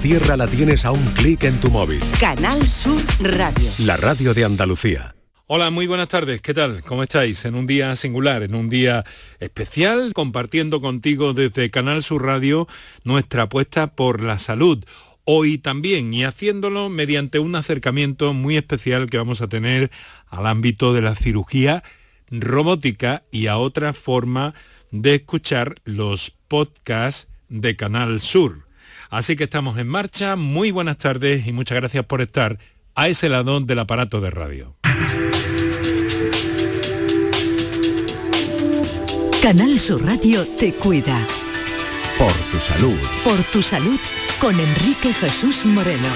Tierra la tienes a un clic en tu móvil. Canal Sur Radio. La radio de Andalucía. Hola, muy buenas tardes. ¿Qué tal? ¿Cómo estáis? En un día singular, en un día especial, compartiendo contigo desde Canal Sur Radio nuestra apuesta por la salud. Hoy también y haciéndolo mediante un acercamiento muy especial que vamos a tener al ámbito de la cirugía robótica y a otra forma de escuchar los podcasts de Canal Sur. Así que estamos en marcha. Muy buenas tardes y muchas gracias por estar a ese lado del aparato de radio. Canal Sur Radio te cuida. Por tu salud. Por tu salud con Enrique Jesús Moreno.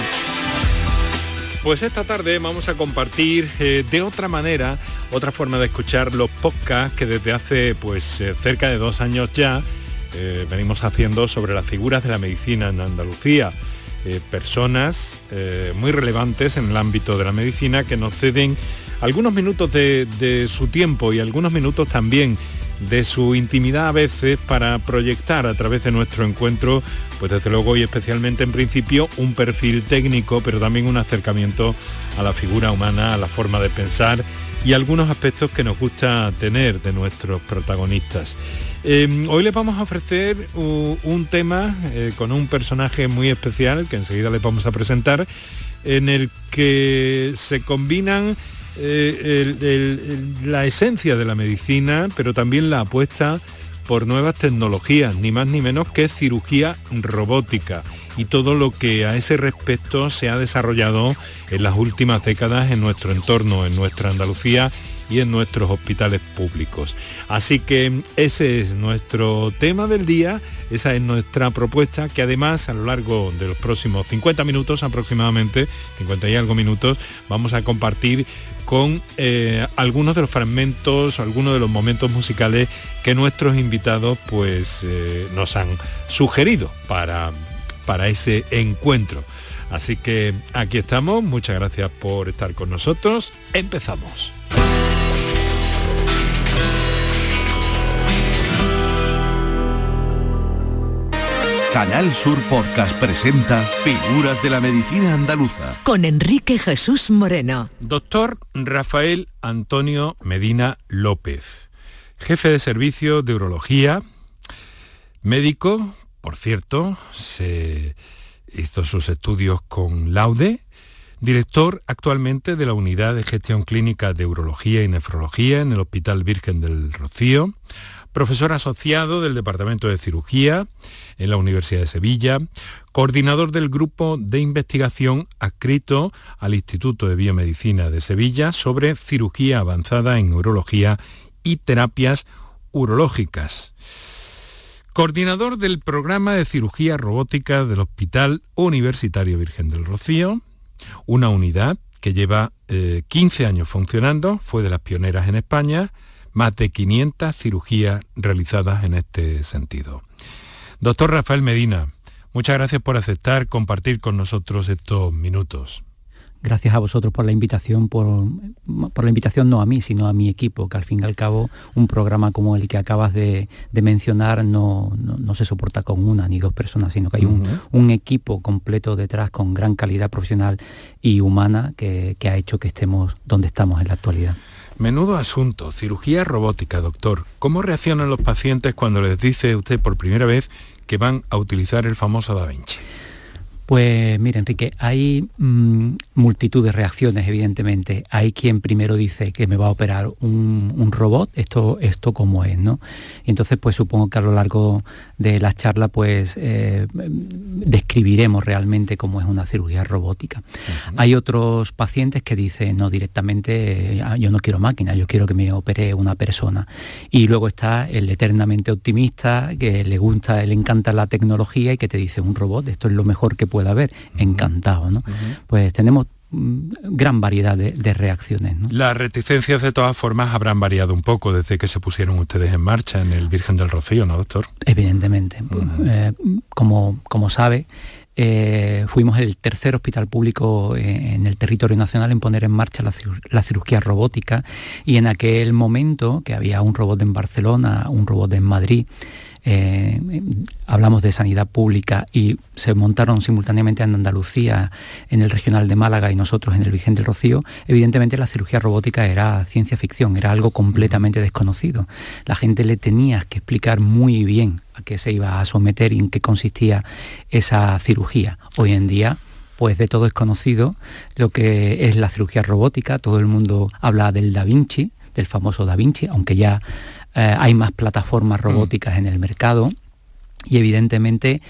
Pues esta tarde vamos a compartir eh, de otra manera, otra forma de escuchar los podcasts que desde hace pues eh, cerca de dos años ya eh, venimos haciendo sobre las figuras de la medicina en Andalucía. personas muy relevantes en el ámbito de la medicina que nos ceden algunos minutos de su tiempo y algunos minutos también de su intimidad a veces para proyectar a través de nuestro encuentro, pues desde luego y especialmente en principio, un perfil técnico, pero también un acercamiento a la figura humana, a la forma de pensar y algunos aspectos que nos gusta tener de nuestros protagonistas. Em, hoy les vamos a ofrecer un tema eh, con un personaje muy especial que enseguida les vamos a presentar, en el que se combinan eh, la esencia de la medicina, pero también la apuesta por nuevas tecnologías, ni más ni menos que cirugía robótica. Y todo lo que a ese respecto se ha desarrollado en las últimas décadas en nuestro entorno, en nuestra Andalucía y en nuestros hospitales públicos. Así que ese es nuestro tema del día, esa es nuestra propuesta que además a lo largo de los próximos 50 minutos aproximadamente, 50 y algo minutos, vamos a compartir con eh, algunos de los fragmentos, algunos de los momentos musicales que nuestros invitados pues eh, nos han sugerido para, para ese encuentro. Así que aquí estamos, muchas gracias por estar con nosotros, empezamos. Canal Sur Podcast presenta Figuras de la Medicina Andaluza. Con Enrique Jesús Moreno. Doctor Rafael Antonio Medina López, jefe de servicio de urología, médico, por cierto, se hizo sus estudios con Laude, director actualmente de la Unidad de Gestión Clínica de Urología y Nefrología en el Hospital Virgen del Rocío, profesor asociado del Departamento de Cirugía en la Universidad de Sevilla, coordinador del grupo de investigación adscrito al Instituto de Biomedicina de Sevilla sobre cirugía avanzada en urología y terapias urológicas. Coordinador del programa de cirugía robótica del Hospital Universitario Virgen del Rocío, una unidad que lleva 15 eh, años funcionando, fue de las pioneras en España, más de 500 cirugías realizadas en este sentido. Doctor Rafael Medina, muchas gracias por aceptar compartir con nosotros estos minutos. Gracias a vosotros por la invitación, por, la invitación no a mí, sino a mi equipo, que al fin y al cabo un programa como el que acabas de, mencionar no, se soporta con una ni dos personas, sino que hay un, equipo completo detrás con gran calidad profesional y humana que ha hecho que estemos donde estamos en la actualidad. Menudo asunto, cirugía robótica, doctor. ¿Cómo reaccionan los pacientes cuando les dice usted por primera vez que van a utilizar el famoso Da Vinci? Pues mira, Enrique, hay mm, multitud de reacciones, evidentemente. Hay quien primero dice que me va a operar un, robot, esto, esto como es, ¿no? Y entonces, pues supongo que a lo largo de la charla, pues eh, describiremos realmente cómo es una cirugía robótica. Hay otros pacientes que dicen, no, directamente, ah, yo no quiero máquina, yo quiero que me opere una persona. Y luego está el eternamente optimista, que le gusta, le encanta la tecnología y que te dice, un robot, esto es lo mejor que pueda haber, encantado, ¿no? Pues tenemos mm, gran variedad de, reacciones. Las reticencias de todas formas habrán variado un poco desde que se pusieron ustedes en marcha en el Virgen del Rocío, ¿no, doctor? Evidentemente. Eh, como, como sabe, eh, fuimos el tercer hospital público eh, en el territorio nacional en poner en marcha la, cirugía robótica y en aquel momento que había un robot en Barcelona, un robot en Madrid, eh, hablamos de sanidad pública y se montaron simultáneamente en Andalucía, en el regional de Málaga y nosotros en el Vigente Rocío, evidentemente la cirugía robótica era ciencia ficción, era algo completamente desconocido. La gente le tenía que explicar muy bien a qué se iba a someter y en qué consistía esa cirugía. Hoy en día pues de todo es conocido lo que es la cirugía robótica, todo el mundo habla del Da Vinci, del famoso Da Vinci, aunque ya eh, hay más plataformas mm. robóticas en el mercado y evidentemente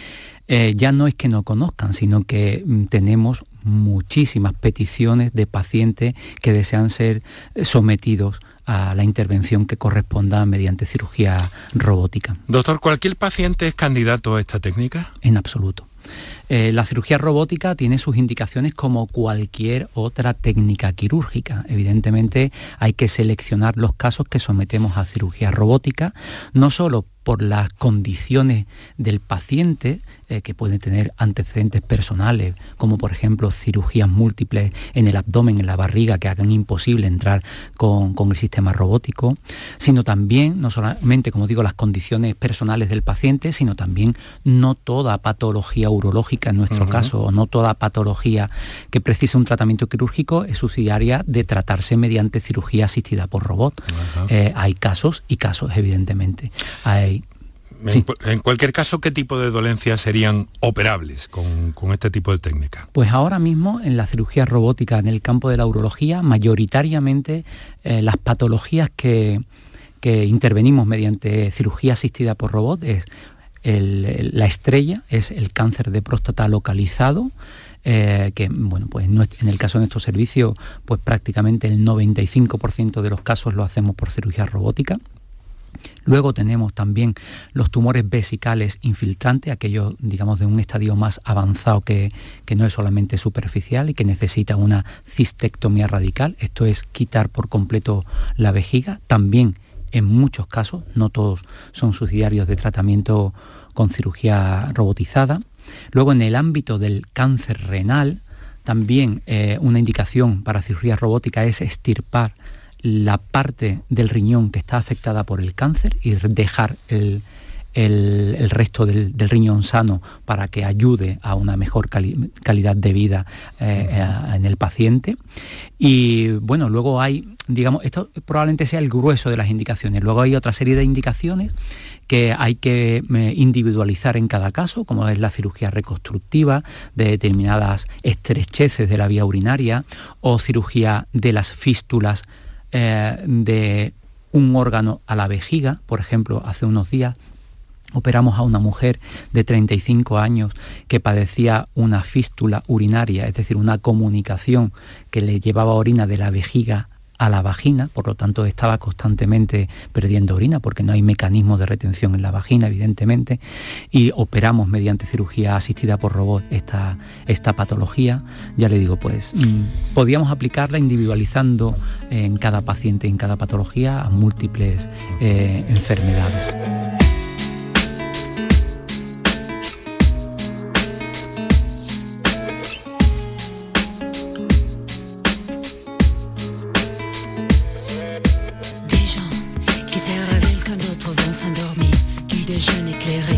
eh, ya no es que no conozcan, sino que mm, tenemos muchísimas peticiones de pacientes que desean ser eh, sometidos a la intervención que corresponda mediante cirugía robótica. Doctor, ¿cualquier paciente es candidato a esta técnica? En absoluto. Eh, la cirugía robótica tiene sus indicaciones como cualquier otra técnica quirúrgica. Evidentemente hay que seleccionar los casos que sometemos a cirugía robótica, no solo por las condiciones del paciente, eh, que pueden tener antecedentes personales, como por ejemplo cirugías múltiples en el abdomen, en la barriga, que hagan imposible entrar con, el sistema robótico, sino también, no solamente, como digo, las condiciones personales del paciente, sino también no toda patología urológica en nuestro caso, o no toda patología que precisa un tratamiento quirúrgico es subsidiaria de tratarse mediante cirugía asistida por robot. Eh, hay casos y casos, evidentemente. Hay en, cualquier caso, ¿qué tipo de dolencias serían operables con, este tipo de técnica? Pues ahora mismo en la cirugía robótica, en el campo de la urología, mayoritariamente eh, las patologías que, intervenimos mediante cirugía asistida por robot es la estrella, es el cáncer de próstata localizado, eh, que bueno, pues en el caso de nuestro servicio, pues prácticamente el 95% de los casos lo hacemos por cirugía robótica. Luego tenemos también los tumores vesicales infiltrantes, aquellos, digamos, de un estadio más avanzado que, no es solamente superficial y que necesita una cistectomía radical. Esto es quitar por completo la vejiga. También en muchos casos, no todos son subsidiarios de tratamiento con cirugía robotizada. Luego en el ámbito del cáncer renal, también eh, una indicación para cirugía robótica es estirpar la parte del riñón que está afectada por el cáncer y dejar el, resto del, riñón sano para que ayude a una mejor calidad de vida eh, eh, en el paciente. Y bueno, luego hay, digamos, esto probablemente sea el grueso de las indicaciones. Luego hay otra serie de indicaciones que hay que eh, individualizar en cada caso, como es la cirugía reconstructiva de determinadas estrecheces de la vía urinaria o cirugía de las fístulas eh, de un órgano a la vejiga, por ejemplo, hace unos días operamos a una mujer de 35 años que padecía una fístula urinaria, es decir, una comunicación que le llevaba orina de la vejiga a la vagina, por lo tanto estaba constantemente perdiendo orina porque no hay mecanismo de retención en la vagina, evidentemente, y operamos mediante cirugía asistida por robot esta, esta patología. Ya le digo, pues mm, podíamos aplicarla individualizando en cada paciente, en cada patología, a múltiples eh, enfermedades. je n'éclairais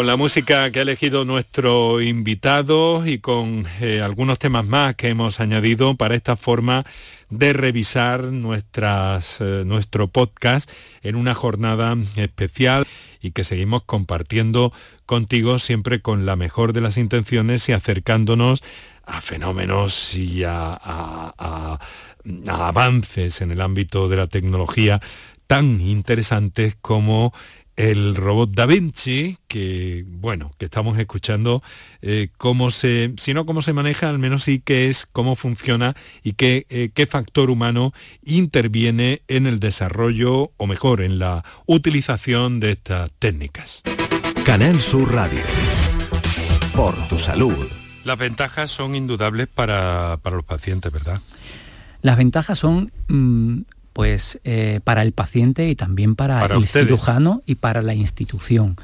Con la música que ha elegido nuestro invitado y con eh, algunos temas más que hemos añadido para esta forma de revisar nuestras, eh, nuestro podcast en una jornada especial y que seguimos compartiendo contigo siempre con la mejor de las intenciones y acercándonos a fenómenos y a, avances en el ámbito de la tecnología tan interesantes como el robot Da Vinci, que bueno, que estamos escuchando eh, cómo se, si no cómo se maneja, al menos sí que es cómo funciona y qué, eh, qué factor humano interviene en el desarrollo, o mejor, en la utilización de estas técnicas. Canal Sur Radio. Por tu salud. Las ventajas son indudables para, para los pacientes, ¿verdad? Las ventajas son mm, pues eh, para el paciente y también para, Para el ustedes. cirujano y para la institución.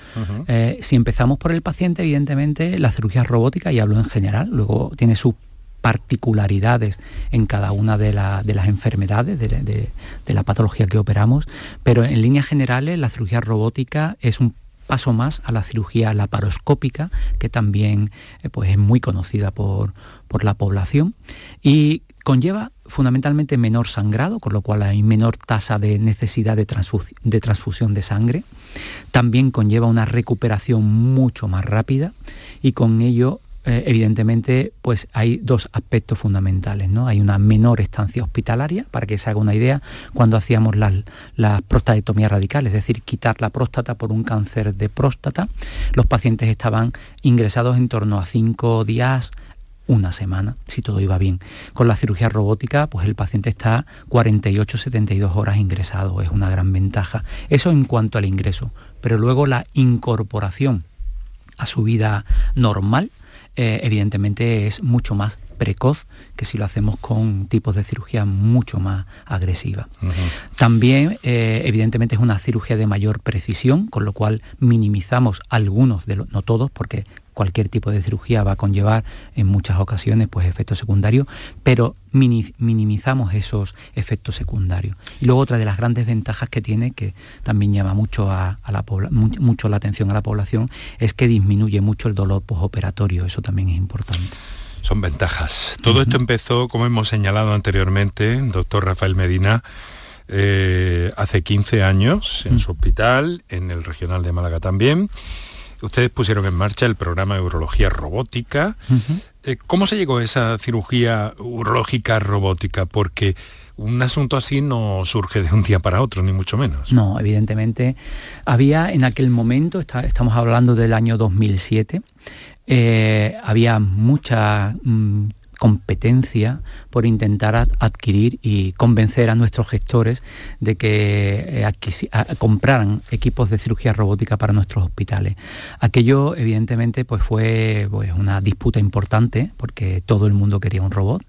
Eh, si empezamos por el paciente, evidentemente la cirugía robótica, y hablo en general, luego tiene sus particularidades en cada una de, la- de las enfermedades de, de- de la patología que operamos, pero en líneas generales la cirugía robótica es un paso más a la cirugía laparoscópica, que también eh, pues es muy conocida por, por la población y conlleva fundamentalmente menor sangrado, con lo cual hay menor tasa de necesidad de, transfu- de transfusión de sangre. También conlleva una recuperación mucho más rápida y con ello eh, evidentemente pues hay dos aspectos fundamentales. ¿no? Hay una menor estancia hospitalaria, para que se haga una idea, cuando hacíamos las, las prostatectomías radicales, es decir, quitar la próstata por un cáncer de próstata, los pacientes estaban ingresados en torno a cinco días, una semana, si todo iba bien. Con la cirugía robótica, pues el paciente está 48-72 horas ingresado, es una gran ventaja. Eso en cuanto al ingreso, pero luego la incorporación a su vida normal, eh, evidentemente es mucho más precoz que si lo hacemos con tipos de cirugía mucho más agresiva. También, eh, evidentemente, es una cirugía de mayor precisión, con lo cual minimizamos algunos de los, no todos, porque cualquier tipo de cirugía va a conllevar en muchas ocasiones pues efectos secundarios, pero mini- minimizamos esos efectos secundarios. Y luego otra de las grandes ventajas que tiene, que también llama mucho, a, a la, mucho la atención a la población, es que disminuye mucho el dolor posoperatorio, eso también es importante. Son ventajas. Todo esto empezó, como hemos señalado anteriormente, doctor Rafael Medina, eh, hace 15 años en su hospital, en el regional de Málaga también. Ustedes pusieron en marcha el programa de urología robótica. Eh, ¿Cómo se llegó a esa cirugía urológica robótica? Porque un asunto así no surge de un día para otro, ni mucho menos. No, evidentemente había en aquel momento, está- estamos hablando del año 2007, eh, había mucha mm, competencia por intentar ad- adquirir y convencer a nuestros gestores de que eh, compraran equipos de cirugía robótica para nuestros hospitales. Aquello evidentemente pues fue pues, una disputa importante porque todo el mundo quería un robot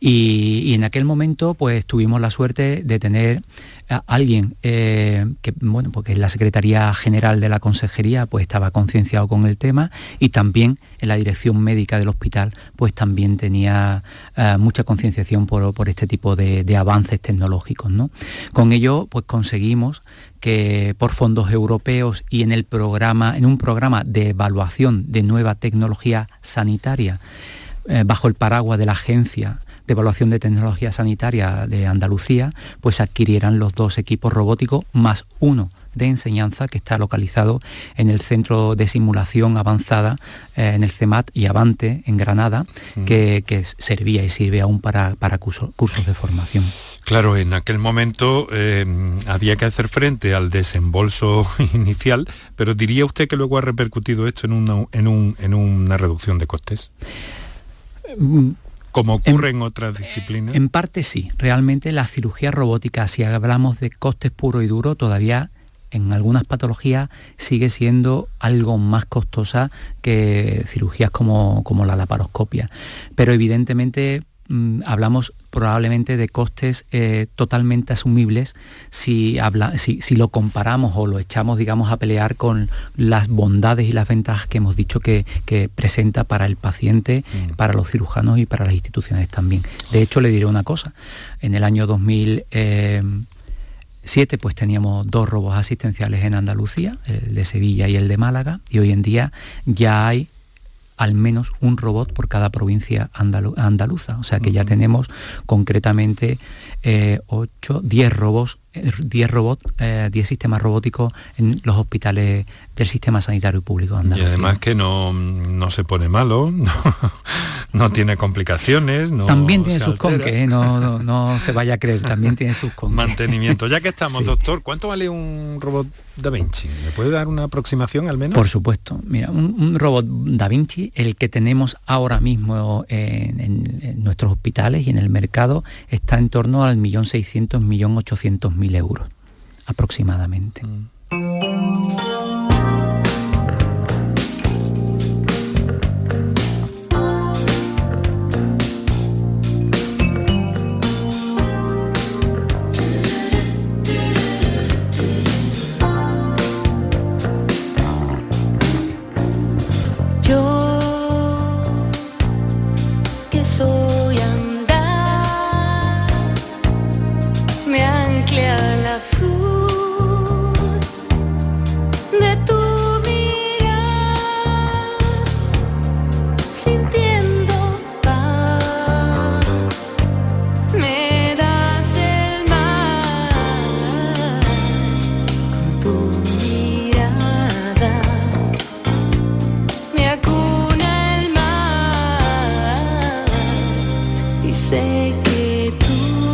Y, en aquel momento pues tuvimos la suerte de tener a alguien eh, que, bueno, porque la Secretaría General de la Consejería pues estaba concienciado con el tema y también en la dirección médica del hospital pues también tenía eh, mucha concienciación por, este tipo de, avances tecnológicos. ¿no? Con ello pues conseguimos que por fondos europeos y en el programa, en un programa de evaluación de nueva tecnología sanitaria, eh, bajo el paraguas de la agencia de Evaluación de Tecnología Sanitaria de Andalucía, pues adquirieran los dos equipos robóticos más uno de enseñanza que está localizado en el Centro de Simulación Avanzada, eh, en el CEMAT y Avante, en Granada, mm. que, servía y sirve aún para, para cursos de formación. Claro, en aquel momento eh, había que hacer frente al desembolso inicial, pero diría usted que luego ha repercutido esto en una, en en una reducción de costes. Mm, como ocurre en, otras disciplinas? En parte sí. Realmente la cirugía robótica, si hablamos de costes puro y duro, todavía en algunas patologías sigue siendo algo más costosa que cirugías como, como la laparoscopia. Pero evidentemente Mm, hablamos probablemente de costes eh, totalmente asumibles si, habla, si, lo comparamos o lo echamos, digamos, a pelear con las bondades y las ventajas que hemos dicho que, presenta para el paciente, mm. para los cirujanos y para las instituciones también. De hecho, le diré una cosa. En el año 2007 pues teníamos dos robos asistenciales en Andalucía, el de Sevilla y el de Málaga, y hoy en día ya hay al menos un robot por cada provincia andaluza. O sea que ya tenemos concretamente 8, 10 robots 10 robots, 10 sistemas robóticos en los hospitales del sistema sanitario público Y además que no, se pone malo, no, tiene complicaciones. también tiene sus conques, ¿eh? no, no, se vaya a creer, también tiene sus conques. Mantenimiento. Ya que estamos, doctor, ¿cuánto vale un robot Da Vinci? ¿Me puede dar una aproximación al menos? Por supuesto. Mira, un, robot Da Vinci, el que tenemos ahora mismo en, nuestros hospitales y en el mercado, está en torno al millón seiscientos, millón ochocientos mil euros aproximadamente. Mm. e sei que tu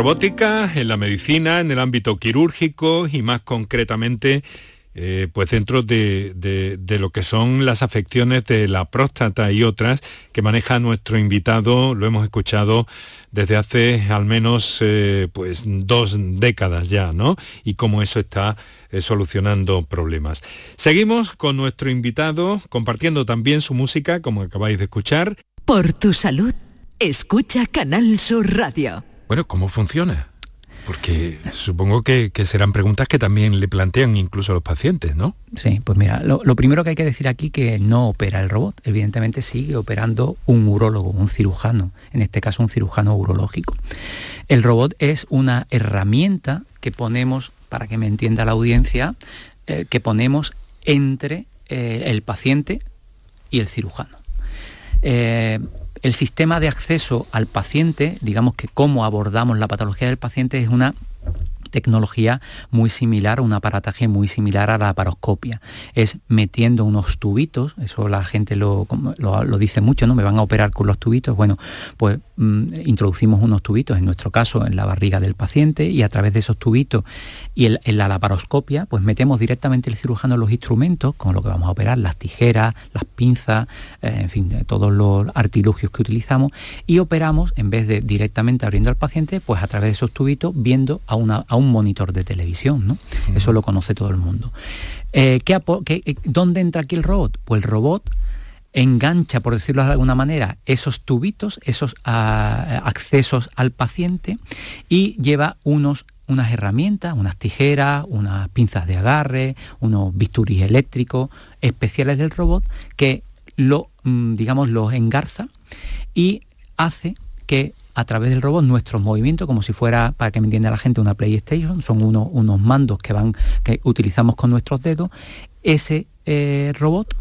robótica en la medicina, en el ámbito quirúrgico y más concretamente eh, pues dentro de, lo que son las afecciones de la próstata y otras que maneja nuestro invitado, lo hemos escuchado desde hace al menos eh, pues dos décadas ya, ¿no? Y cómo eso está eh, solucionando problemas. Seguimos con nuestro invitado, compartiendo también su música, como acabáis de escuchar. Por tu salud, escucha Canal Sur Radio. Bueno, ¿cómo funciona? Porque supongo que, serán preguntas que también le plantean incluso a los pacientes, ¿no? Sí, pues mira, lo, primero que hay que decir aquí que no opera el robot. Evidentemente sigue operando un urólogo, un cirujano, en este caso un cirujano urológico. El robot es una herramienta que ponemos, para que me entienda la audiencia, eh, que ponemos entre eh, el paciente y el cirujano. Eh, el sistema de acceso al paciente, digamos que cómo abordamos la patología del paciente es una tecnología muy similar, un aparataje muy similar a la paroscopia. Es metiendo unos tubitos, eso la gente lo, dice mucho, ¿no? Me van a operar con los tubitos. Bueno, pues mm, introducimos unos tubitos, en nuestro caso en la barriga del paciente, y a través de esos tubitos y en la laparoscopia, pues metemos directamente el cirujano los instrumentos, con lo que vamos a operar, las tijeras, las pinzas, eh, en fin, todos los artilugios que utilizamos, y operamos, en vez de directamente abriendo al paciente, pues a través de esos tubitos, viendo a, una, a un monitor de televisión, ¿no? Eso lo conoce todo el mundo. Eh, eh, ¿Dónde entra aquí el robot? Pues el robot engancha, por decirlo de alguna manera, esos tubitos, esos ah, accesos al paciente y lleva unos unas herramientas, unas tijeras, unas pinzas de agarre, unos bisturís eléctricos especiales del robot que lo, mm, digamos, los engarza y hace que a través del robot nuestros movimientos, como si fuera, para que me entienda la gente, una PlayStation, son unos mandos que, van, que utilizamos con nuestros dedos, ese eh, robot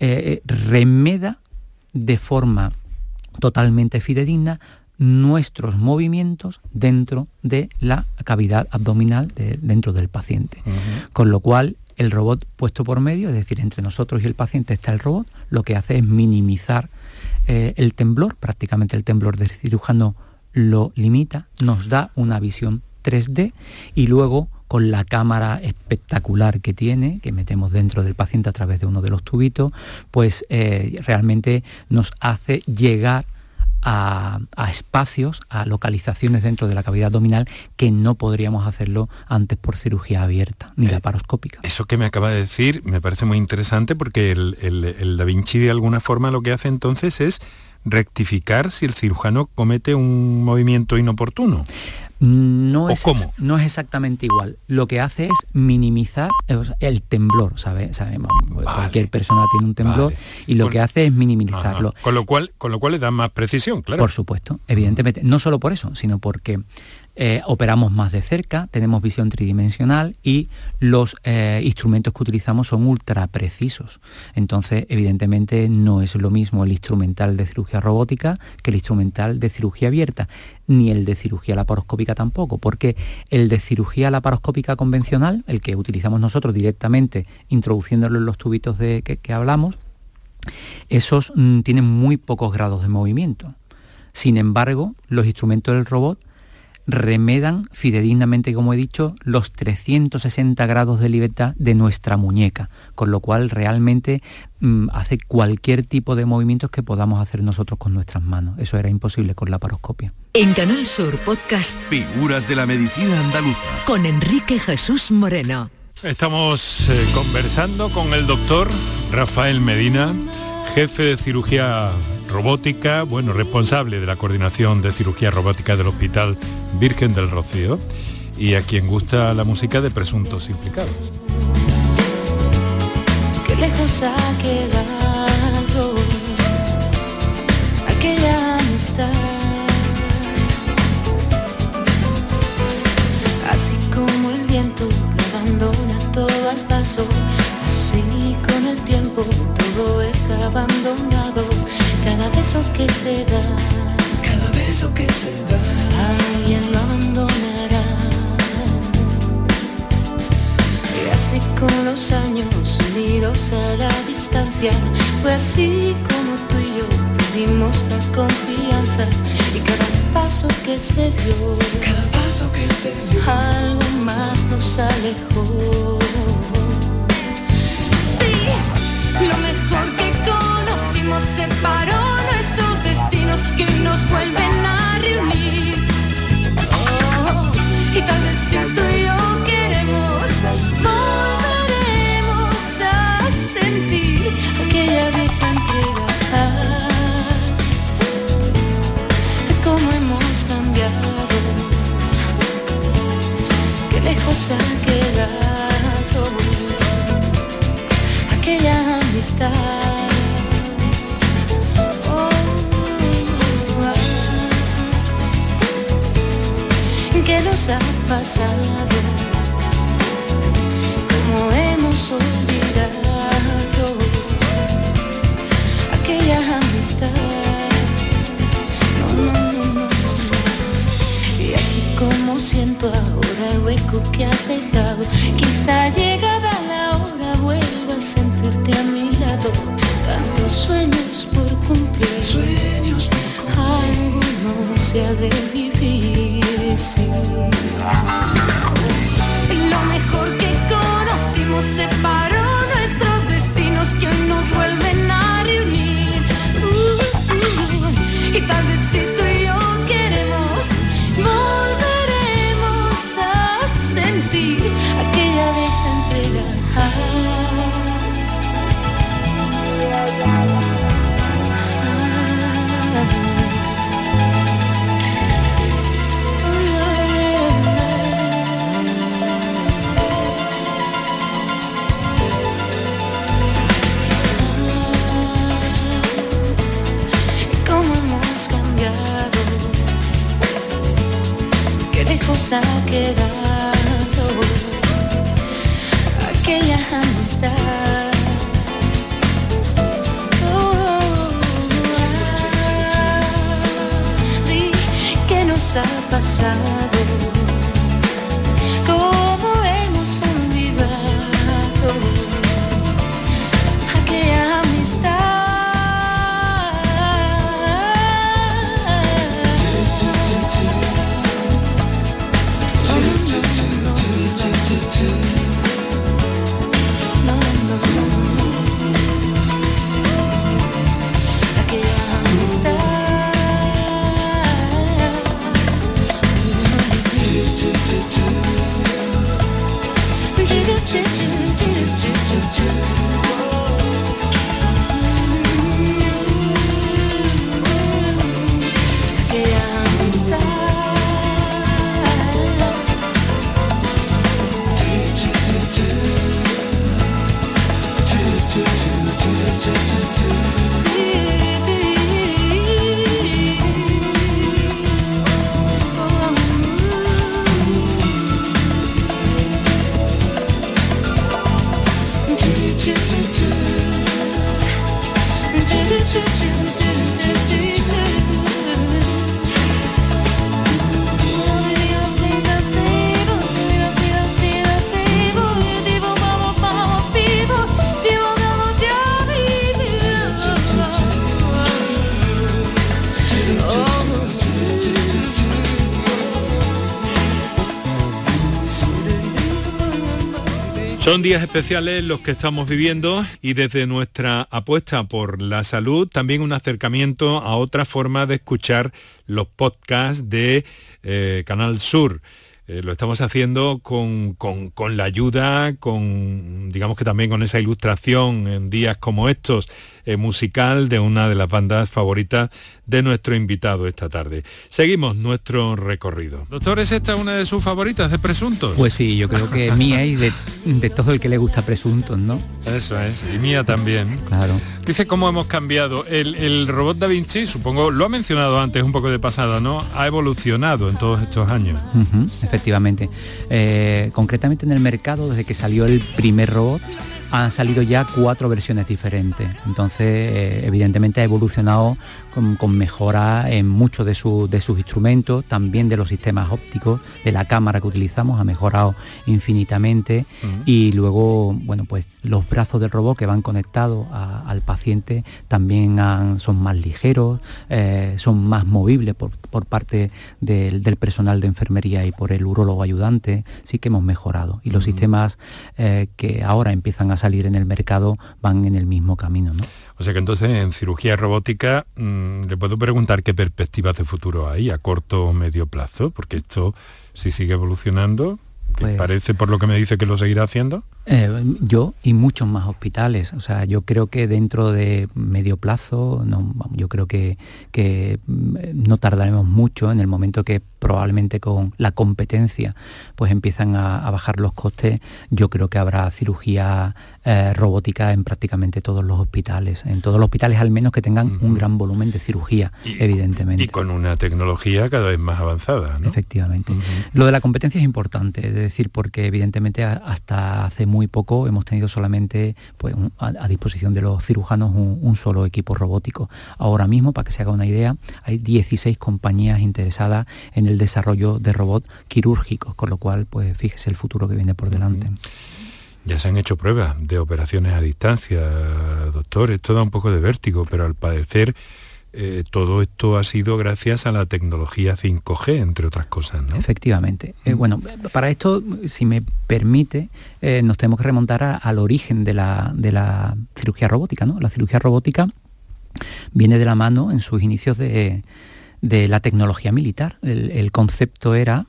eh, remeda de forma totalmente fidedigna nuestros movimientos dentro de la cavidad abdominal dentro del paciente. Con lo cual, el robot puesto por medio, es decir, entre nosotros y el paciente está el robot, lo que hace es minimizar eh, el temblor, prácticamente el temblor del cirujano lo limita, nos da una visión 3D y luego con la cámara espectacular que tiene, que metemos dentro del paciente a través de uno de los tubitos, pues eh, realmente nos hace llegar a, espacios, a localizaciones dentro de la cavidad abdominal que no podríamos hacerlo antes por cirugía abierta, ni eh, laparoscópica. Eso que me acaba de decir me parece muy interesante porque el, el Da Vinci de alguna forma lo que hace entonces es rectificar si el cirujano comete un movimiento inoportuno. No es, no es exactamente igual. Lo que hace es minimizar el temblor, ¿sabe? Sabemos, cualquier persona tiene un temblor y lo que hace es minimizarlo. Con lo cual, con lo cual le da más precisión, claro. Por supuesto, evidentemente. No solo por eso, sino porque eh, operamos más de cerca, tenemos visión tridimensional y los eh, instrumentos que utilizamos son ultra precisos. Entonces, evidentemente, no es lo mismo el instrumental de cirugía robótica que el instrumental de cirugía abierta, ni el de cirugía laparoscópica tampoco, porque el de cirugía laparoscópica convencional, el que utilizamos nosotros directamente introduciéndolo en los tubitos de que, hablamos, esos mm, tienen muy pocos grados de movimiento. Sin embargo, los instrumentos del robot remedan fidedignamente, como he dicho, los 360 grados de libertad de nuestra muñeca, con lo cual realmente mm, hace cualquier tipo de movimientos que podamos hacer nosotros con nuestras manos. Eso era imposible con la paroscopia. En Canal Sur Podcast Figuras de la Medicina Andaluza con Enrique Jesús Moreno. Estamos eh, conversando con el doctor Rafael Medina, jefe de cirugía robótica, bueno, responsable de la coordinación de cirugía robótica del Hospital Virgen del Rocío y a quien gusta la música de presuntos implicados. Qué lejos ha quedado aquella amistad. Como el viento abandona todo al paso, así con el tiempo todo es abandonado cada beso que se da, cada beso que se da, alguien lo abandonará. Y así con los años unidos a la distancia, fue así como tú y yo perdimos la confianza. Y cada paso que se dio, cada paso que se dio, algo más nos alejó. Sí, lo mejor que conocimos separó que nos vuelven a reunir. Oh, y tal vez si tú y yo queremos, volveremos a sentir aquella vieja entrega. Cómo hemos cambiado, qué lejos ha quedado aquella amistad. Ah. ¿Qué nos ha pasado? ¿Cómo hemos olvidado aquella amistad? No, no, no, no, no. Y así como siento ahora el hueco que has dejado, quizá llegada la hora vuelva a sentirte a mi lado. Tantos sueños por cumplir, sueños algo no se de vivir, lo mejor que conocimos separó nuestros destinos que hoy nos vuelven a reunir. Uh, uh, y tal vez si tú y yo queremos, volveremos a sentir aquella vieja entrega. cómo lejos ha quedado aquella amistad. Oh, ah, ¿Qué nos ha pasado? Son días especiales los que estamos viviendo y desde nuestra apuesta por la salud también un acercamiento a otra forma de escuchar los podcasts de eh, Canal Sur. Eh, lo estamos haciendo con, con- con la ayuda, con digamos que también con esa ilustración en días como estos, eh, musical de una de las bandas favoritas de nuestro invitado esta tarde. Seguimos nuestro recorrido. Doctor, ¿es esta una de sus favoritas de presuntos? Pues sí, yo creo que mía y de, de todo el que le gusta presuntos, ¿no? Eso es, y mía también. Claro. Dice cómo hemos cambiado. El, el robot Da Vinci, supongo, lo ha mencionado antes un poco de pasada, ¿no? Ha evolucionado en todos estos años. Efectivamente. Eh, concretamente en el mercado, desde que salió el primer robot, han salido ya cuatro versiones diferentes. Entonces, eh, evidentemente ha evolucionado con, mejora en muchos de, de sus instrumentos, también de los sistemas ópticos, de la cámara que utilizamos, ha mejorado infinitamente. Y luego, bueno, pues los brazos del robot que van conectados al paciente también son más ligeros, eh, son más movibles por, parte del, personal de enfermería y por el urólogo ayudante, sí que hemos mejorado. Y los sistemas eh, que ahora empiezan a salir en el mercado van en el mismo camino. ¿no? O sea que entonces en cirugía robótica mm, le puedo preguntar qué perspectivas de futuro hay a corto o medio plazo, porque esto si sigue evolucionando, pues parece por lo que me dice que lo seguirá haciendo. Eh, yo y muchos más hospitales. O sea, yo creo que dentro de medio plazo, no, yo creo que, mm, no tardaremos mucho en el momento que probablemente con la competencia pues empiezan a, bajar los costes. Yo creo que habrá cirugía eh, robótica en prácticamente todos los hospitales, en todos los hospitales al menos que tengan un gran volumen de cirugía, evidentemente. Y con una tecnología cada vez más avanzada. Efectivamente. Lo de la competencia es importante, es decir, porque evidentemente hasta hace muy poco hemos tenido solamente pues, a, disposición de los cirujanos un, solo equipo robótico. Ahora mismo, para que se haga una idea, hay 16 compañías interesadas en el desarrollo de robots quirúrgicos, con lo cual, pues fíjese el futuro que viene por delante. Ya se han hecho pruebas de operaciones a distancia, doctor, esto da un poco de vértigo, pero al parecer eh, todo esto ha sido gracias a la tecnología 5G, entre otras cosas. ¿no? Efectivamente. Eh, bueno, para esto, si me permite, eh, nos tenemos que remontar al origen de la, de la, cirugía robótica. ¿no? La cirugía robótica viene de la mano en sus inicios de, de la tecnología militar. El, concepto era,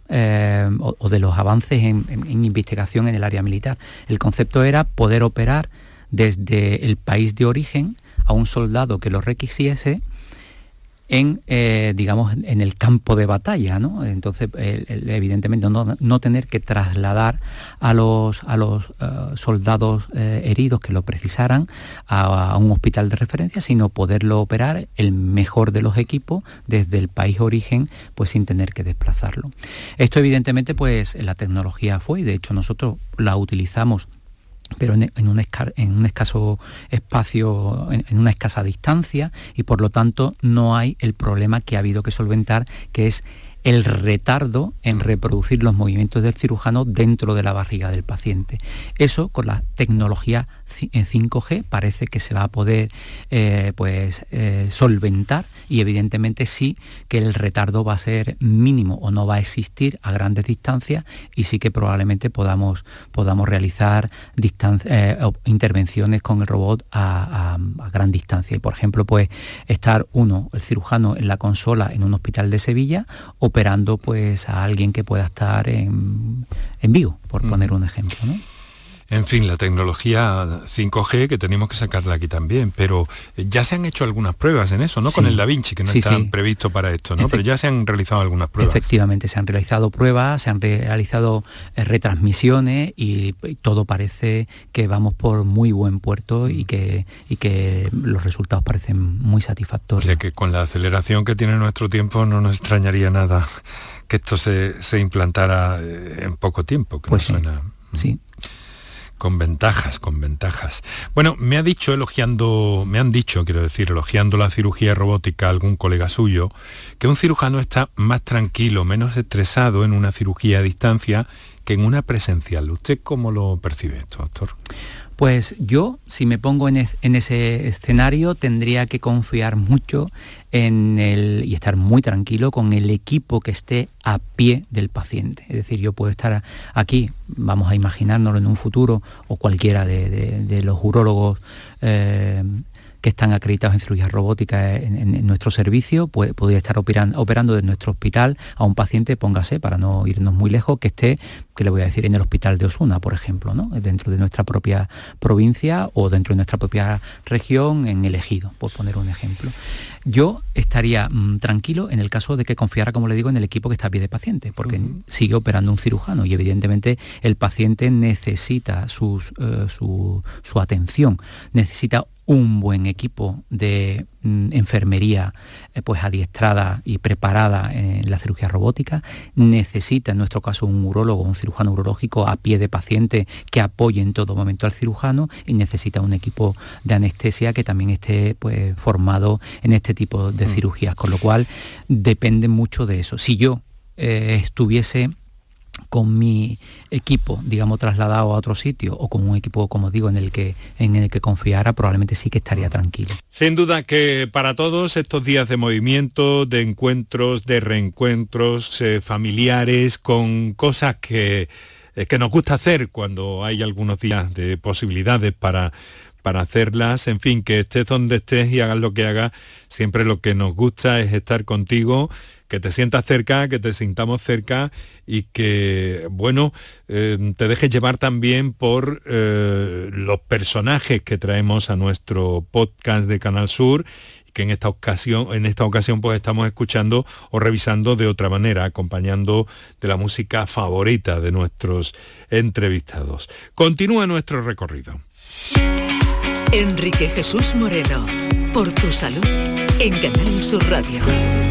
o, de los avances en, en investigación en el área militar, el concepto era poder operar desde el país de origen a un soldado que lo requisiese en, eh, digamos, en el campo de batalla, ¿no? Entonces, evidentemente, no, tener que trasladar a los, a los eh, soldados eh, heridos que lo precisaran a, un hospital de referencia, sino poderlo operar el mejor de los equipos desde el país origen, pues sin tener que desplazarlo. Esto, evidentemente, pues la tecnología fue, y de hecho nosotros la utilizamos pero en, un, escaso espacio, en, una escasa distancia y por lo tanto no hay el problema que ha habido que solventar, que es el retardo en reproducir los movimientos del cirujano dentro de la barriga del paciente. Eso con la tecnología 5G parece que se va a poder eh, pues, eh, solventar y evidentemente sí que el retardo va a ser mínimo o no va a existir a grandes distancias y sí que probablemente podamos, podamos realizar eh, intervenciones con el robot a, gran distancia. Y por ejemplo, pues estar uno, el cirujano, en la consola en un hospital de Sevilla operando pues a alguien que pueda estar en, en Vigo, por poner un ejemplo. En fin, la tecnología 5G que tenemos que sacarla aquí también, pero eh, ya se han hecho algunas pruebas en eso, ¿no? Con el Da Vinci, que no está previsto para esto, ¿no? pero ya se han realizado algunas pruebas. Efectivamente, se han realizado pruebas, se han realizado eh, retransmisiones y, todo parece que vamos por muy buen puerto y mm. que, y que los resultados parecen muy satisfactorios. O sea que con la aceleración que tiene nuestro tiempo no nos extrañaría nada que esto se, implantara eh, en poco tiempo, que pues suena. Sí. Con ventajas, con ventajas. Bueno, me ha dicho elogiando, me han dicho, quiero decir, elogiando la cirugía robótica algún colega suyo, que un cirujano está más tranquilo, menos estresado en una cirugía a distancia que en una presencial. ¿Usted cómo lo percibe esto, doctor? Pues yo, si me pongo en, ese escenario, tendría que confiar mucho en el, y estar muy tranquilo con el equipo que esté a pie del paciente. Es decir, yo puedo estar aquí, vamos a imaginárnoslo en un futuro, o cualquiera de, los urólogos eh, que están acreditados en cirugía robótica en, nuestro servicio, pues, podría estar operando, operando desde nuestro hospital a un paciente, póngase, para no irnos muy lejos, que esté, que le voy a decir, en el hospital de Osuna, por ejemplo, ¿no? dentro de nuestra propia provincia o dentro de nuestra propia región, en el ejido, por poner un ejemplo. Yo estaría mm, tranquilo en el caso de que confiara, como le digo, en el equipo que está a pie de paciente, porque sigue operando un cirujano y evidentemente el paciente necesita sus, eh, su, su atención, necesita un buen equipo de mm, enfermería eh, pues adiestrada y preparada en la cirugía robótica, necesita en nuestro caso un urólogo, un cirujano urológico a pie de paciente que apoye en todo momento al cirujano y necesita un equipo de anestesia que también esté pues formado en este tipo de mm. cirugías, con lo cual depende mucho de eso. Si yo eh, estuviese con mi equipo, digamos, trasladado a otro sitio o con un equipo, como digo, en el que en el que confiara, probablemente sí que estaría tranquilo. Sin duda que para todos estos días de movimiento, de encuentros, de reencuentros eh, familiares, con cosas que, eh, que nos gusta hacer cuando hay algunos días de posibilidades para para hacerlas, en fin, que estés donde estés y hagas lo que hagas, siempre lo que nos gusta es estar contigo, que te sientas cerca, que te sintamos cerca y que, bueno, eh, te dejes llevar también por eh, los personajes que traemos a nuestro podcast de Canal Sur que en esta ocasión, en esta ocasión pues estamos escuchando o revisando de otra manera, acompañando de la música favorita de nuestros entrevistados. Continúa nuestro recorrido. Enrique Jesús Moreno, por tu salud, en Canal Sur Radio.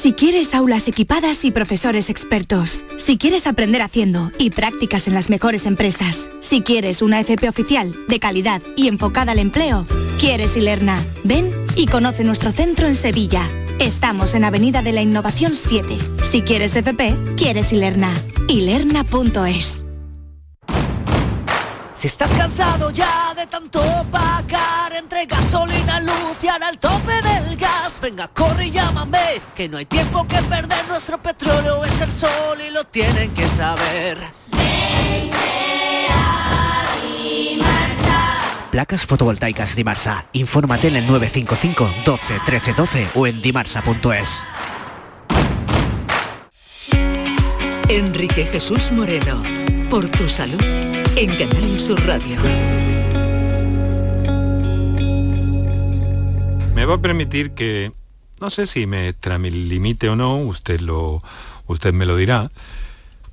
Si quieres aulas equipadas y profesores expertos, si quieres aprender haciendo y prácticas en las mejores empresas, si quieres una FP oficial, de calidad y enfocada al empleo, quieres Ilerna. Ven y conoce nuestro centro en Sevilla. Estamos en Avenida de la Innovación 7. Si quieres FP, quieres Ilerna. Ilerna.es. Si estás cansado ya de tanto pagar entre gasolina, luz y el tope del gas, venga, corre y llámame, que no hay tiempo que perder, nuestro petróleo es el sol y lo tienen que saber. Placas fotovoltaicas Dimarsa. Infórmate en el 955 12 13 12 o en dimarsa.es. Enrique Jesús Moreno, por tu salud en Canal Sur Radio. Me va a permitir que, no sé si me limite o no, usted, lo, usted me lo dirá,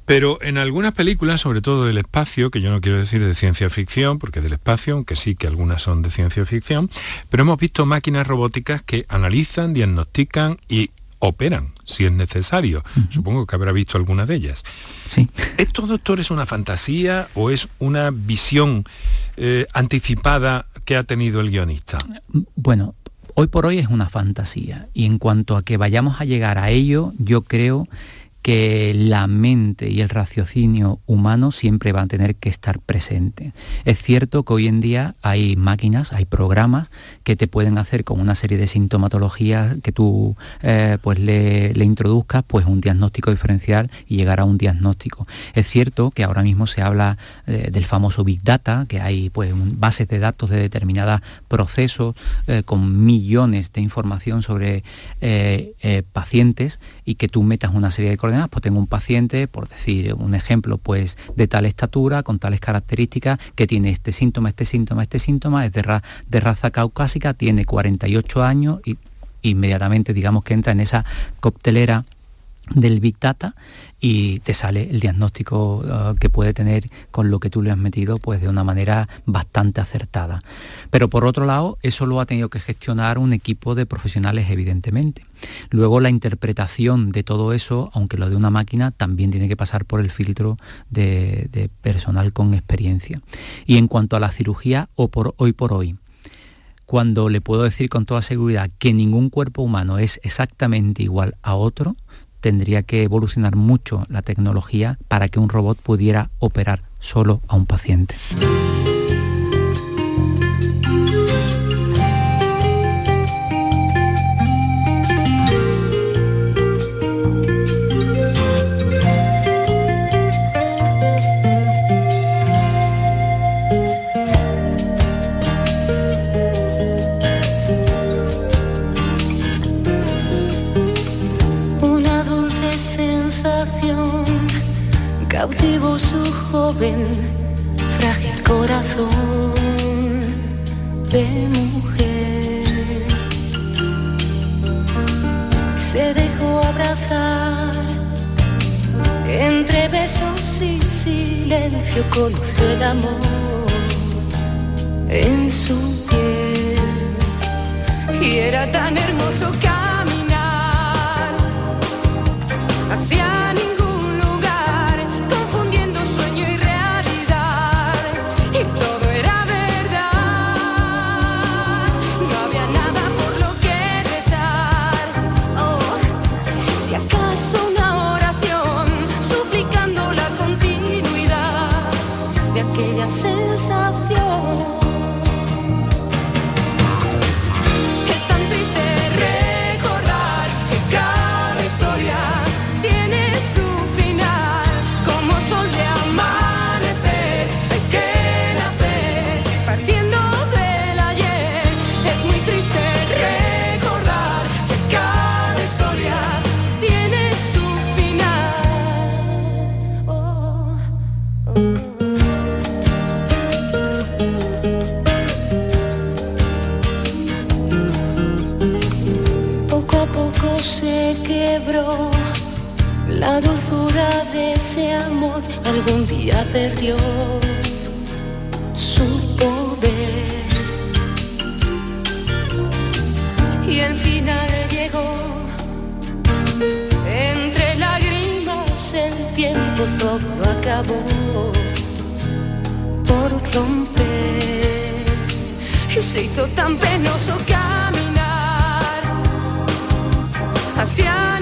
pero en algunas películas, sobre todo del espacio, que yo no quiero decir de ciencia ficción, porque del espacio, aunque sí que algunas son de ciencia ficción, pero hemos visto máquinas robóticas que analizan, diagnostican y operan si es necesario. Supongo que habrá visto alguna de ellas. Sí. ¿Esto, doctor, es una fantasía o es una visión eh, anticipada que ha tenido el guionista? Bueno, hoy por hoy es una fantasía y en cuanto a que vayamos a llegar a ello, yo creo que la mente y el raciocinio humano siempre van a tener que estar presentes. Es cierto que hoy en día hay máquinas, hay programas que te pueden hacer con una serie de sintomatologías que tú eh, pues le, introduzcas pues un diagnóstico diferencial y llegar a un diagnóstico. Es cierto que ahora mismo se habla eh, del famoso Big Data, que hay pues bases de datos de determinados procesos eh, con millones de información sobre pacientes y que tú metas una serie de coordenadas, pues tengo un paciente, por decir un ejemplo, pues de tal estatura, con tales características, que tiene este síntoma, este síntoma, este síntoma, es de, de raza caucásica, tiene 48 años y inmediatamente digamos que entra en esa coctelera del Big Data y te sale el diagnóstico uh, que puede tener con lo que tú le has metido pues de una manera bastante acertada. Pero por otro lado, eso lo ha tenido que gestionar un equipo de profesionales evidentemente. Luego la interpretación de todo eso, aunque lo de una máquina, también tiene que pasar por el filtro de, de personal con experiencia. Y en cuanto a la cirugía, o por hoy por hoy, cuando le puedo decir con toda seguridad que ningún cuerpo humano es exactamente igual a otro, tendría que evolucionar mucho la tecnología para que un robot pudiera operar solo a un paciente. Joven, frágil corazón de mujer. Se dejó abrazar entre besos y silencio conoció el amor en su piel y era tan hermoso caminar hacia ningún la dulzura de ese amor. Algún día perdió su poder. Y el final llegó entre lágrimas. El tiempo todo acabó por romper. Y se hizo tan penoso caminar hacia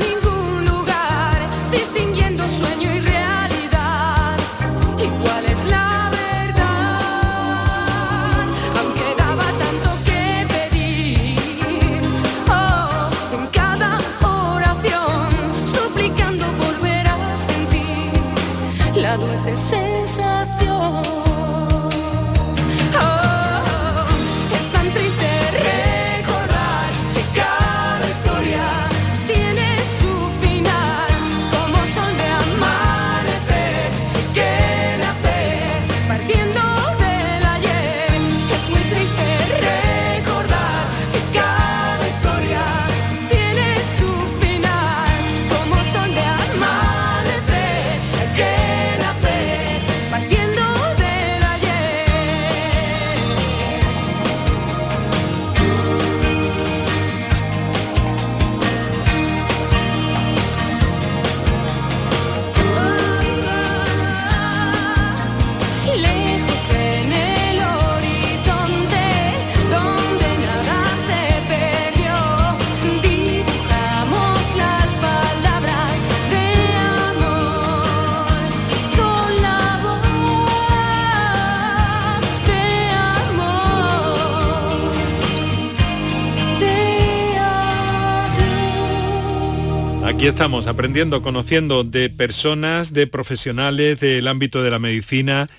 la Aquí estamos aprendiendo, conociendo de personas, de profesionales del ámbito de la medicina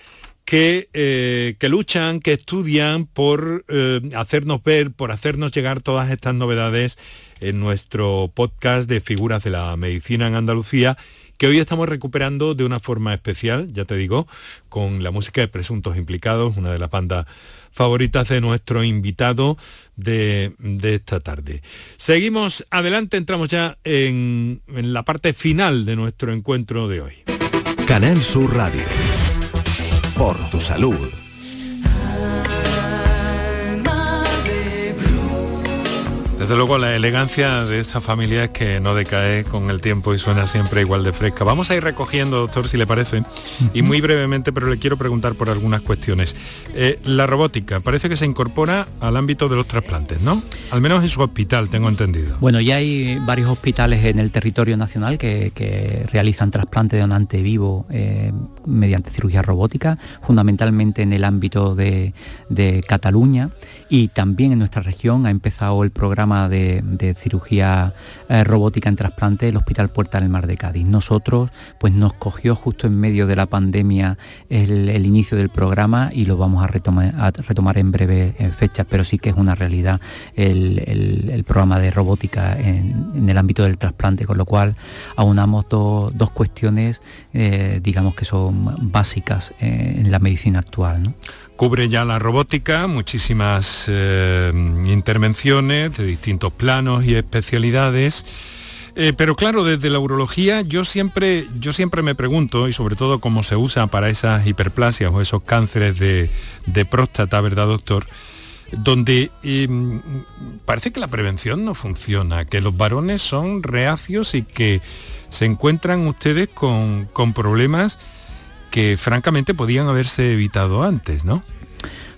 que, eh, que luchan, que estudian por eh, hacernos ver, por hacernos llegar todas estas novedades en nuestro podcast de figuras de la medicina en Andalucía, que hoy estamos recuperando de una forma especial, ya te digo, con la música de Presuntos Implicados, una de las bandas favoritas de nuestro invitado de, de esta tarde. Seguimos adelante, entramos ya en, en la parte final de nuestro encuentro de hoy. Canal Sur Radio. Por tu salud. Desde luego la elegancia de esta familia es que no decae con el tiempo y suena siempre igual de fresca. Vamos a ir recogiendo, doctor, si le parece, y muy brevemente, pero le quiero preguntar por algunas cuestiones. Eh, la robótica parece que se incorpora al ámbito de los trasplantes, ¿no? Al menos en su hospital, tengo entendido. Bueno, ya hay varios hospitales en el territorio nacional que, que realizan trasplante de donante vivo eh, mediante cirugía robótica, fundamentalmente en el ámbito de, Cataluña y también en nuestra región ha empezado el programa de, cirugía eh, robótica en trasplante el Hospital Puerta del Mar de Cádiz. Nosotros, pues nos cogió justo en medio de la pandemia el, inicio del programa y lo vamos a retomar, en breve eh, fechas, pero sí que es una realidad el, programa de robótica en, en el ámbito del trasplante, con lo cual aunamos do- dos cuestiones, eh, digamos que son básicas eh, en la medicina actual. ¿no? Cubre ya la robótica, muchísimas eh, intervenciones de distintos planos y especialidades. Eh, pero claro, desde la urología yo siempre, yo siempre me pregunto, y sobre todo cómo se usa para esas hiperplasias o esos cánceres de, de próstata, ¿verdad, doctor? Donde em, parece que la prevención no funciona, que los varones son reacios y que se encuentran ustedes con, con problemas que francamente podían haberse evitado antes, ¿no?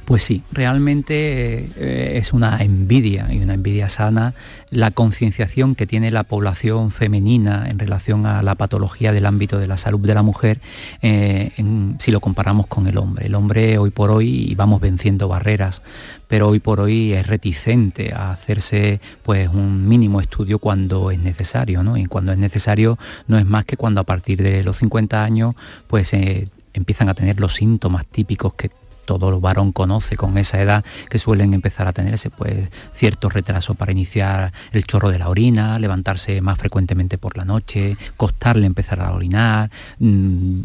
Pues sí, realmente eh, es una envidia y una envidia sana la concienciación que tiene la población femenina en relación a la patología del ámbito de la salud de la mujer eh, si lo comparamos con el hombre. El hombre hoy por hoy vamos venciendo barreras, pero hoy por hoy es reticente a hacerse pues un mínimo estudio cuando es necesario, ¿no? Y cuando es necesario no es más que cuando a partir de los 50 años pues eh, empiezan a tener los síntomas típicos que todo varón conoce con esa edad que suelen empezar a tenerse pues cierto retraso para iniciar el chorro de la orina, levantarse más frecuentemente por la noche, costarle empezar a orinar, mm,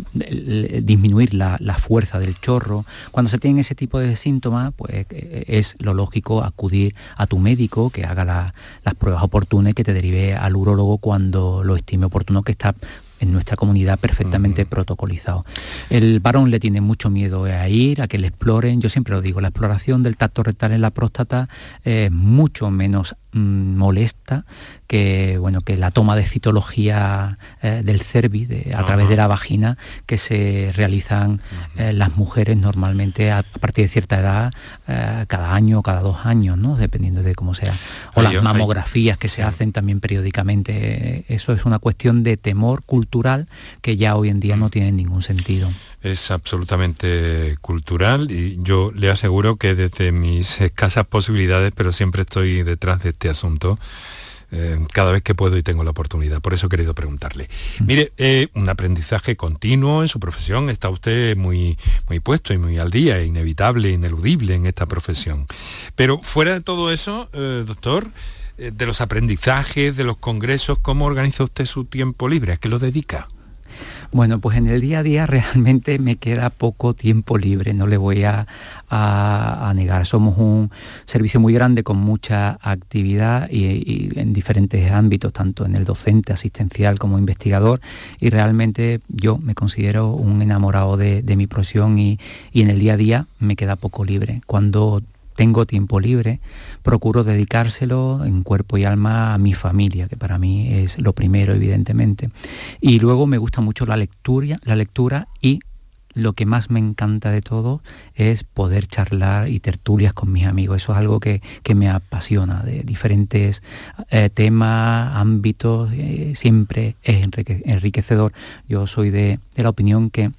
disminuir la, fuerza del chorro. Cuando se tienen ese tipo de síntomas, pues eh, es lo lógico acudir a tu médico que haga las pruebas oportunas y que te derive al urólogo cuando lo estime oportuno que está en nuestra comunidad perfectamente protocolizado. El varón le tiene mucho miedo a ir, a que le exploren. Yo siempre lo digo, la exploración del tacto rectal en la próstata es mucho menos mm, molesta que bueno que la toma de citología eh, del cervix a través de la vagina que se realizan eh, las mujeres normalmente a, partir de cierta edad eh, cada año cada dos años no dependiendo de cómo sea. O las mamografías que se hacen también periódicamente. Eso es una cuestión de temor cultural que ya hoy en día no mm. tiene ningún sentido. Es absolutamente cultural y yo le aseguro que desde mis escasas posibilidades pero siempre estoy detrás de este asunto eh, cada vez que puedo y tengo la oportunidad. Por eso he querido preguntarle. Mm. Mire, eh, un aprendizaje continuo en su profesión. Está usted muy, muy puesto y muy al día, inevitable, ineludible en esta profesión. Pero fuera de todo eso, eh, doctor, de los aprendizajes, de los congresos, ¿cómo organiza usted su tiempo libre? ¿A qué lo dedica? Bueno, pues en el día a día realmente me queda poco tiempo libre, no le voy a, negar. Somos un servicio muy grande con mucha actividad y, en diferentes ámbitos, tanto en el docente, asistencial como investigador, y realmente yo me considero un enamorado de, mi profesión y, y en el día a día me queda poco libre. Cuando tengo tiempo libre, procuro dedicárselo en cuerpo y alma a mi familia, que para mí es lo primero, evidentemente. Y luego me gusta mucho la lectura, la lectura y lo que más me encanta de todo es poder charlar y tertulias con mis amigos. Eso es algo que, me apasiona, de diferentes eh, temas, ámbitos, eh, siempre es enriquecedor. Yo soy de la opinión que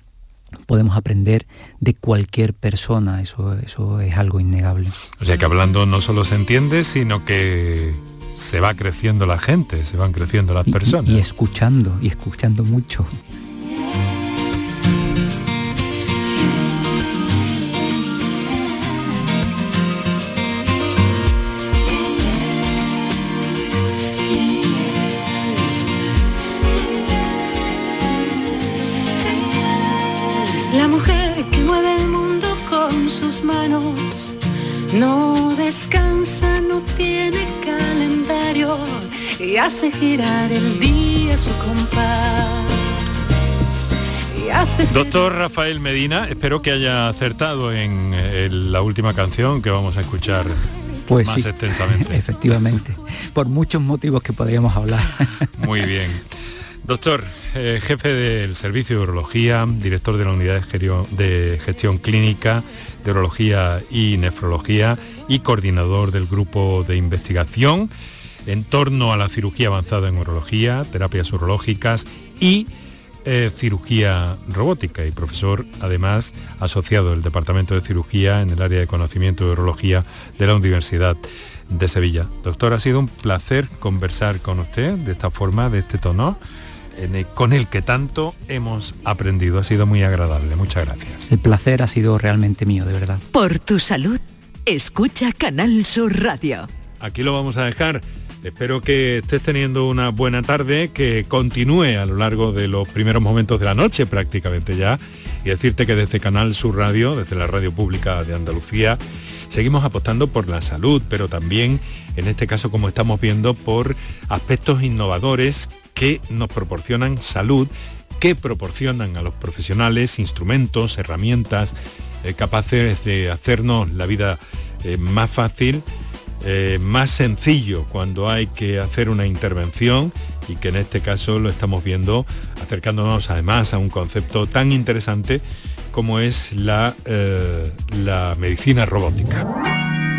podemos aprender de cualquier persona, eso, eso es algo innegable. O sea que hablando no solo se entiende, sino que se va creciendo la gente, se van creciendo las personas. y escuchando, y escuchando mucho. Y hace girar el día su compás. Doctor Rafael Medina, espero que haya acertado en, la última canción que vamos a escuchar pues más extensamente. Efectivamente, por muchos motivos que podríamos hablar. Muy bien. Doctor, eh, jefe del Servicio de Urología, director de la Unidad de Gestión Clínica de Urología y Nefrología y coordinador del grupo de investigación en torno a la cirugía avanzada en urología, terapias urológicas y eh, cirugía robótica y profesor además asociado del Departamento de Cirugía en el área de conocimiento de urología de la Universidad de Sevilla. Doctor, ha sido un placer conversar con usted de esta forma, de este tono con el que tanto hemos aprendido. Ha sido muy agradable. Muchas gracias. El placer ha sido realmente mío, de verdad. Por tu salud, escucha Canal Sur Radio. Aquí lo vamos a dejar. Espero que estés teniendo una buena tarde, que continúe a lo largo de los primeros momentos de la noche prácticamente ya. Y decirte que desde Canal Sur Radio, desde la radio pública de Andalucía, seguimos apostando por la salud, pero también, en este caso, como estamos viendo, por aspectos innovadores que nos proporcionan salud, que proporcionan a los profesionales instrumentos, herramientas eh, capaces de hacernos la vida eh, más fácil, eh, más sencillo cuando hay que hacer una intervención y que en este caso lo estamos viendo acercándonos además a un concepto tan interesante como es la, la medicina robótica.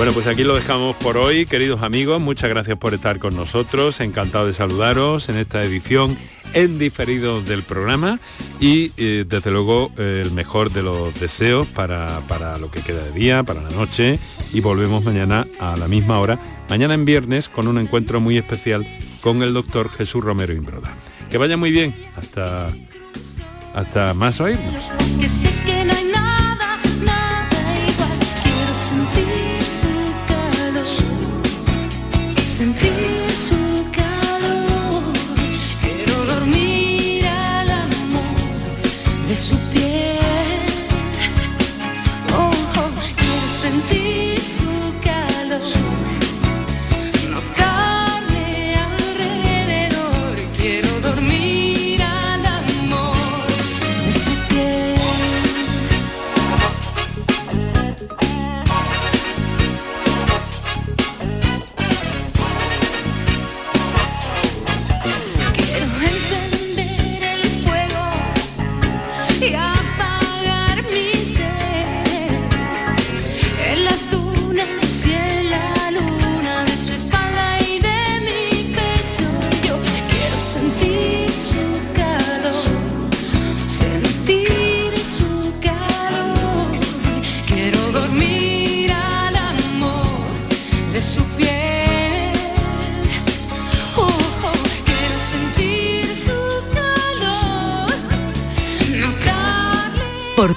Bueno, pues aquí lo dejamos por hoy, queridos amigos. Muchas gracias por estar con nosotros. Encantado de saludaros en esta edición en diferido del programa y eh, desde luego eh, el mejor de los deseos para, para lo que queda de día, para la noche y volvemos mañana a la misma hora, mañana en viernes con un encuentro muy especial con el doctor Jesús Romero Imbroda. Que vaya muy bien, hasta, hasta más oírnos.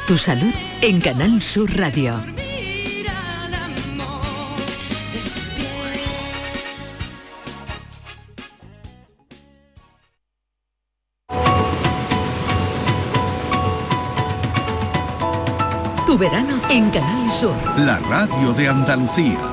Tu salud en Canal Sur Radio. Tu verano en Canal Sur. La radio de Andalucía.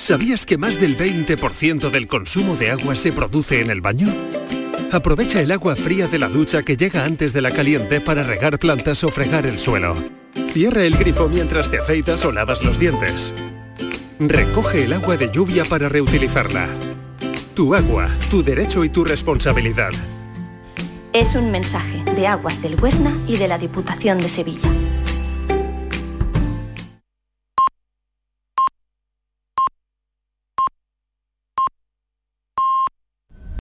¿Sabías que más del 20% del consumo de agua se produce en el baño? Aprovecha el agua fría de la ducha que llega antes de la caliente para regar plantas o fregar el suelo. Cierra el grifo mientras te afeitas o lavas los dientes. Recoge el agua de lluvia para reutilizarla. Tu agua, tu derecho y tu responsabilidad. Es un mensaje de Aguas del Huesna y de la Diputación de Sevilla.